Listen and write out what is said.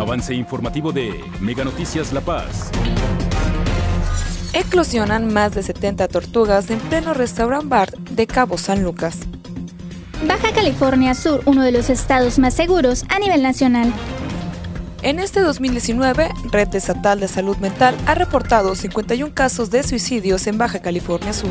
Avance informativo de Mega Noticias La Paz. Eclosionan más de 70 tortugas en pleno restaurant bar de Cabo San Lucas. Baja California Sur, uno de los estados más seguros a nivel nacional. En este 2019, Red Estatal de Salud Mental ha reportado 51 casos de suicidios en Baja California Sur.